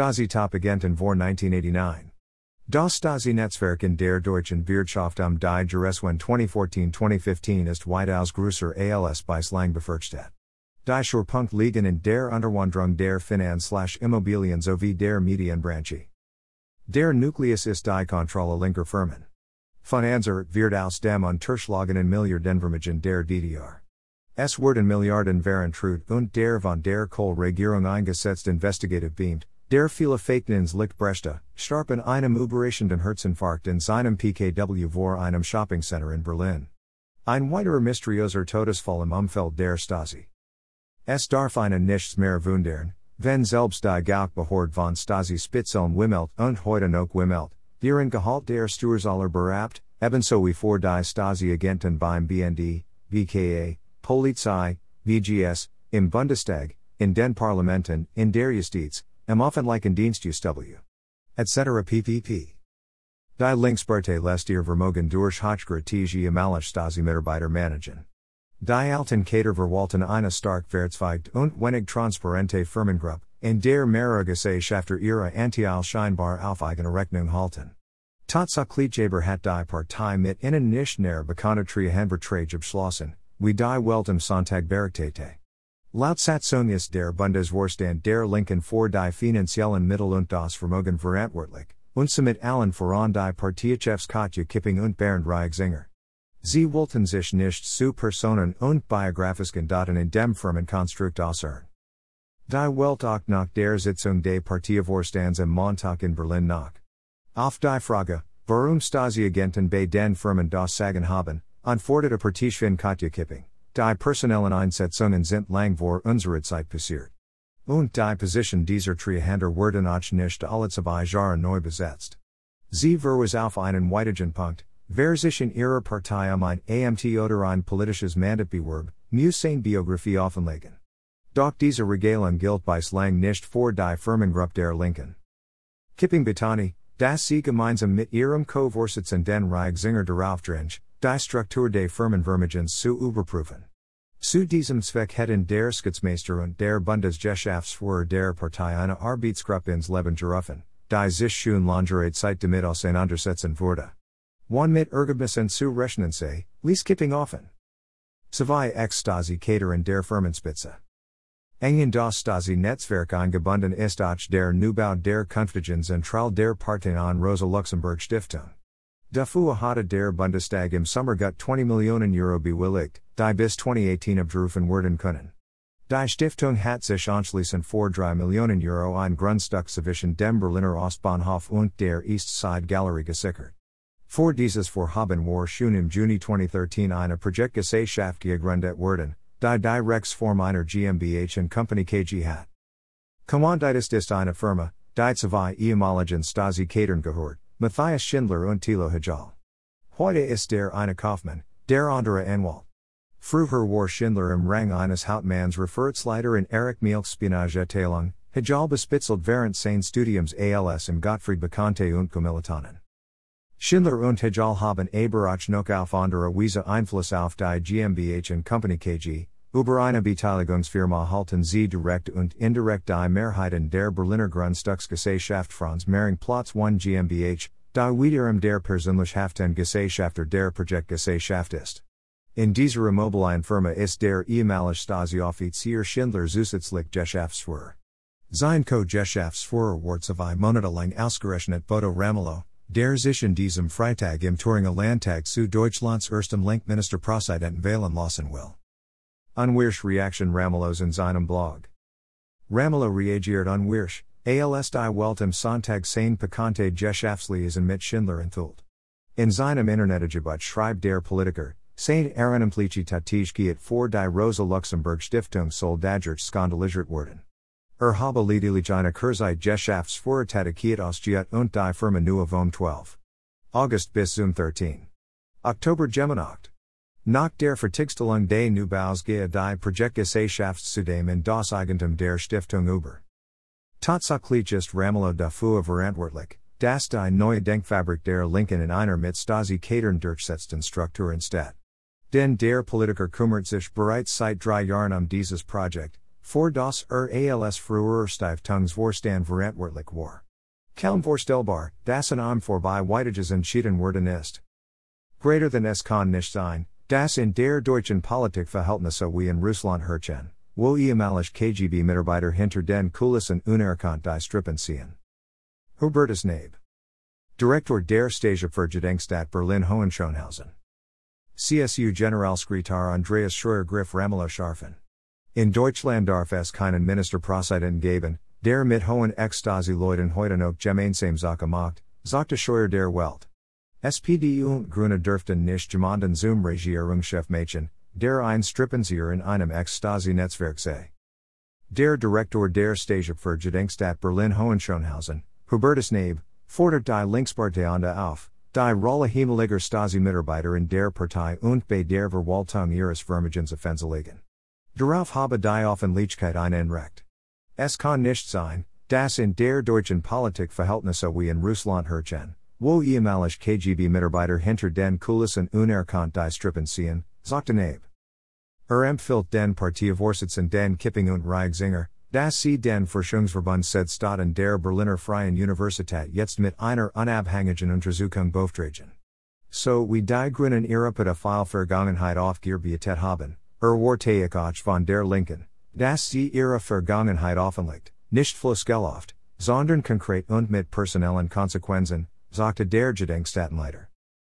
Stasi Top Agenten vor 1989. Das Stasi Netzwerk in der deutschen Wirtschaft am die Jahreswende 2014-2015 ist weitaus größer als bislang befürchtet. Die Schwerpunkt liegen in der Unterwanderung der Finanz-Immobilien sowie der Medienbranche. Der Nucleus ist die Kontrolle linker Firmen. Von Anzer wird aus dem unterschlagenen Milliardenvermögen der DDR. Es wurden Milliarden waren und der von der Kohl-Regierung eingesetzt investigative beamt, der viele Fakten ins Licht Bresta, starpen einem überraschenden Herzinfarkt in seinem PKW vor einem Shoppingcenter in Berlin. Ein weiterer mysteriöser Todesfall im Umfeld der Stasi. Es darf einen nichts mehr wundern, wenn selbst die Gauckbehörde von Stasi Spitzeln Wimmelt und heute noch Wimmelt, deren Gehalt der Sturzaler berabt, ebenso wie vor die Stasi-Agenten beim BND, BKA, Polizei, VGS, im Bundestag, in den Parlamenten, in der Justiz, im offentlichen Dienstw. etc. ppp. Die Linkspartei lässt ihr Vermogen durch Hochgratige Amalich Stasi Mitarbeiter managen. Die Alten Kader Verwalten eine stark verzweigt und wenig transparente Firmengruppe, in der mehrere Gesellschafter ihre Anteil scheinbar auf eigene Rechnung halten. Tatsächlich hat die Partei mit innen nicht näher bekannte Treuhandverträge abschlossen, wie die Welt im Sonntag. Laut Satzung der Bundesvorstand der Linken vor die finanziellen Mittel und das Vermögen verantwortlich, und somit allen voran die Parteichefs Katja Kipping und Bernd Riexinger. Sie wollten sich nicht zu Personen und biografischen Daten in dem Firmenkonstrukt äußern. Die Welt auch nach der Sitzung des Parteivorstands im Montag in Berlin nach. Auf die Frage, warum Stasi-Agenten bei den Firmen das Sagen haben, antwortete Partischwin Katja Kipping, die personellen Einsetzungen sind lang vor unserer Zeit passiert. Und die Position dieser Treuhänder wurden auch nicht alle zwei Jahre neu besetzt. Sie verweis auf einen weitigen Punkt, Wer sich in ihrer Partei um ein Amt oder ein politisches Mandat bewerb, muss seine Biografie offenlegen. Doch diese Regelung gilt bislang nicht für die Firmengruppe der Linken. Kipping Betani, das sie gemeinsam mit ihrem Co-Vorsitzenden Riexinger darauf dringt, die Struktur des Firmenvermögens zu überprüfen. Zu diesem Zweck hätten der Schatzmeister und der Bundesgeschäftsführer der Partei eine Arbeitsgruppe ins Leben gerufen, die sich schon langere Zeit damit auseinandersetzen wurde. One mit Ergebnissen zu rechnen sei, Kipping offen. Zwei ex Stasi Cateren der Firmenspitze. Engen das Stasi Netzwerk eingebunden ist auch der Neubau der Künftigen Zentral der Partei an Rosa Luxemburg Stiftung. Dafür hatte der Bundestag im Sommer gut 20 Millionen Euro bewilligt, die bis 2018 abgerufen werden können. Die Stiftung hat sich anschließend vor 3 Millionen Euro ein Grundstück zwischen dem Berliner Ostbahnhof und der East Side Gallery gesichert. Vor dieses Vorhaben war schon im Juni 2013 eine Projektgesellschaft gegründet worden, die Rechtsform einer GmbH Company KG hat. Kommanditis ist eine Firma, die zwei ehemaligen Stasi-Kadern gehört, Matthias Schindler und Thilo Hajal. Heute ist der eine Kaufmann, der andere Anwalt. Früher war Schindler im Rang eines Hauptmanns Referenzleiter in Erich Mielks Spionageabteilung, Hajal bespitzelt während seines Studiums als im Gottfried Bekannte und Kommilitonen. Schindler und Hejal haben Aberach noch auf andere Weise Einfluss auf die GmbH und Company KG, über eine Beteiligungsfirma halten sie direkt und indirekt die Mehrheiten der Berliner Grundstücksgesellschaft Franz Mehring Platz 1 GmbH, die wiederum der Persönlichkeiten Gesellschafter der Projektgesellschaft ist. In dieser Immobilienfirma ist der ehemalige Stasi-Offizier Schindler zusätzlich Geschäftsführer. Sein Co-Geschäftsführer wird zwei Monate lang ausgerechnet Bodo Ramelow, Der sich in diesem Freitag im Thüringer Landtag zu Deutschlands erstem Lenkministerpräsidenten wählen lassen will. Unwirsch Reaction Ramelows in seinem Blog. Ramelow reagiert unwirsch, als die Welt im Sonntag sein Pikante Geschäftslesen mit Schindler enthult. In seinem Internetangebot schreibt der Politiker, Saint Ehrenamtliche Tätigkeit vor die Rosa Luxemburg Stiftung soll dadurch skandalisiert worden. Er habe lediglich eine Kurzeit Geschäftsvortätigkeit ausgeübt und die Firma nur vom 12. August bis zum 13. Oktober gemacht. Nach der Fertigstellung des Neubaus gehe die Projektgesellschaft zudem in das Eigentum der Stiftung über. Tatsächlich ist Ramelow dafür verantwortlich, dass die neue Denkfabrik der Linken in einer mit Stasi Kadern durchsetzten Struktur entsteht. Denn der Politiker kümmert sich bereits seit drei Jahren um dieses Projekt, voor das er als vroeger Tongues voorstaan verantwoordelijk war. Kelm voorstelbar, das en am voorbij weitiges entschieden worden ist. Greater than es kann nicht sein, das in der deutschen Politik Verhältnisse wie in Russland herrschen, wo ehemalig KGB Mitarbeiter hinter den Kulissen unerkannt die Strippen ziehen. Hubertus Knabe. Direktor der Stasi für Gedenkstätte Berlin Hohenschönhausen. CSU Generalsekretär Andreas Scheuer Griff Ramelow Scharfen. In Deutschland darf es keinen Ministerpräsidenten geben, der mit hohen Ex-Stasi Leuten heute noch gemeinsam Sache macht, sagte Scheuer der Welt. SPD und Grüne dürften nicht jemanden zum Regierungschef machen, der ein Strippenzieher in einem Ex-Stasi-Netzwerk sei. Der Direktor der Stage für Gedenkstätte Berlin Hohenschönhausen, Hubertus Knabe, fordert die Linkspartei auf, die Rolle Hemeliger Stasi-Mitarbeiter in der Partei und bei der Verwaltung ihres Vermögens offenzulegen. Darauf habe die Offenlichkeit einen Recht. Es kann nicht sein, dass in der deutschen Politik Verhältnisse wie in Russland herrschen, wo ehemalig KGB-Mitarbeiter hinter den Kulissen unerkannt die Strippen ziehen, sagte. Er empfiehlt den Parteivorsitzenden den Kipping und Riexinger, Das Sie den Forschungsverbund seit Staaten der Berliner Freien Universität jetzt mit einer unabhängigen Untersuchung beauftragen. So wie die Grünen ihre Pädophile Vergangenheit aufgearbeitet haben, er Warteik von der Linken, dass sie ihre Vergangenheit offenlegt, nicht floskelhaft, sondern konkret und mit personellen Konsequenzen, sagte der Gedenkstättenleiter.